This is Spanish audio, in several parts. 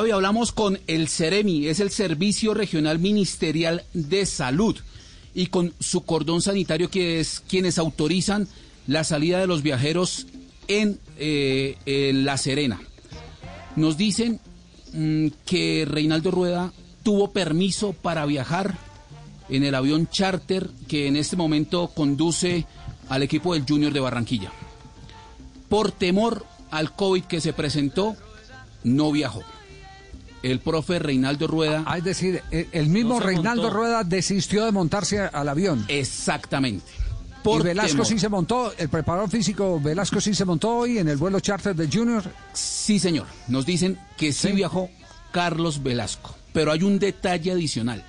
Fabio, hablamos con el CEREMI, es el Servicio Regional Ministerial de Salud, y con su cordón sanitario, que es quienes autorizan la salida de los viajeros en, eh, La Serena. Nos dicen mm, que Reinaldo Rueda tuvo permiso para viajar en el avión charter que en este momento conduce al equipo del Junior de Barranquilla. Por temor al COVID que se presentó, no viajó. El profe Reinaldo Rueda. Ah, es decir, el, el mismo No Reinaldo montó. Rueda desistió de montarse al avión. Exactamente. y Por Velasco temor. sí se montó, el preparador físico Velasco sí se montó hoy en el vuelo charter de Junior. Sí, señor. Nos dicen que sí, Sí. viajó Carlos Velasco. Pero hay un detalle adicional.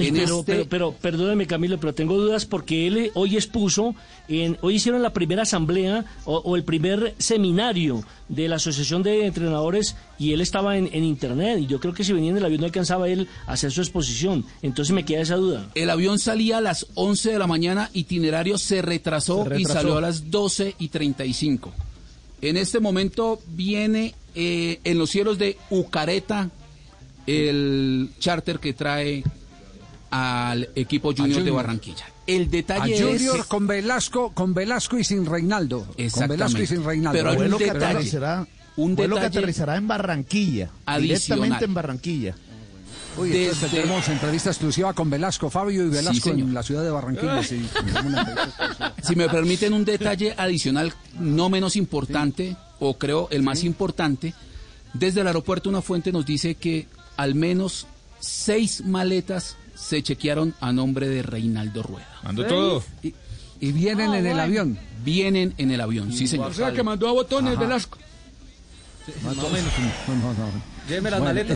En pero, este- pero, pero, perdóneme Camilo, pero tengo dudas porque él eh, hoy expuso, en, hoy hicieron la primera asamblea o, o el primer seminario de la Asociación de Entrenadores y él estaba en, en internet y yo creo que si venía en el avión no alcanzaba él a hacer su exposición. Entonces me queda esa duda. El avión salía a las 11 de la mañana, itinerario se retrasó, Se y salió a las 12 y 35. En este momento viene eh, en los cielos de Ucareta el charter que trae al equipo Junior, de. Barranquilla. El A detalle Junior es... con Velasco, con Velasco y sin Reinaldo. Con Exactamente. Velasco y sin Reinaldo. Pero hay un que detalle. aterrizará, Un vuelo que detalle aterrizará en Barranquilla, adicional. directamente en Barranquilla. Uy, entonces desde- tenemos entrevista exclusiva con Velasco, Fabio y Velasco en la ciudad de Barranquilla. sí. Si me permiten un detalle adicional, no menos importante, o creo el más importante, desde el aeropuerto una fuente nos dice que al menos seis maletas se chequearon a nombre de Reinaldo Rueda. Mandó todo. Y, y vienen en el avión. Vienen en el avión, sí señor. O sea que mandó a botones Velasco. No, no, no. Lléveme las maletas.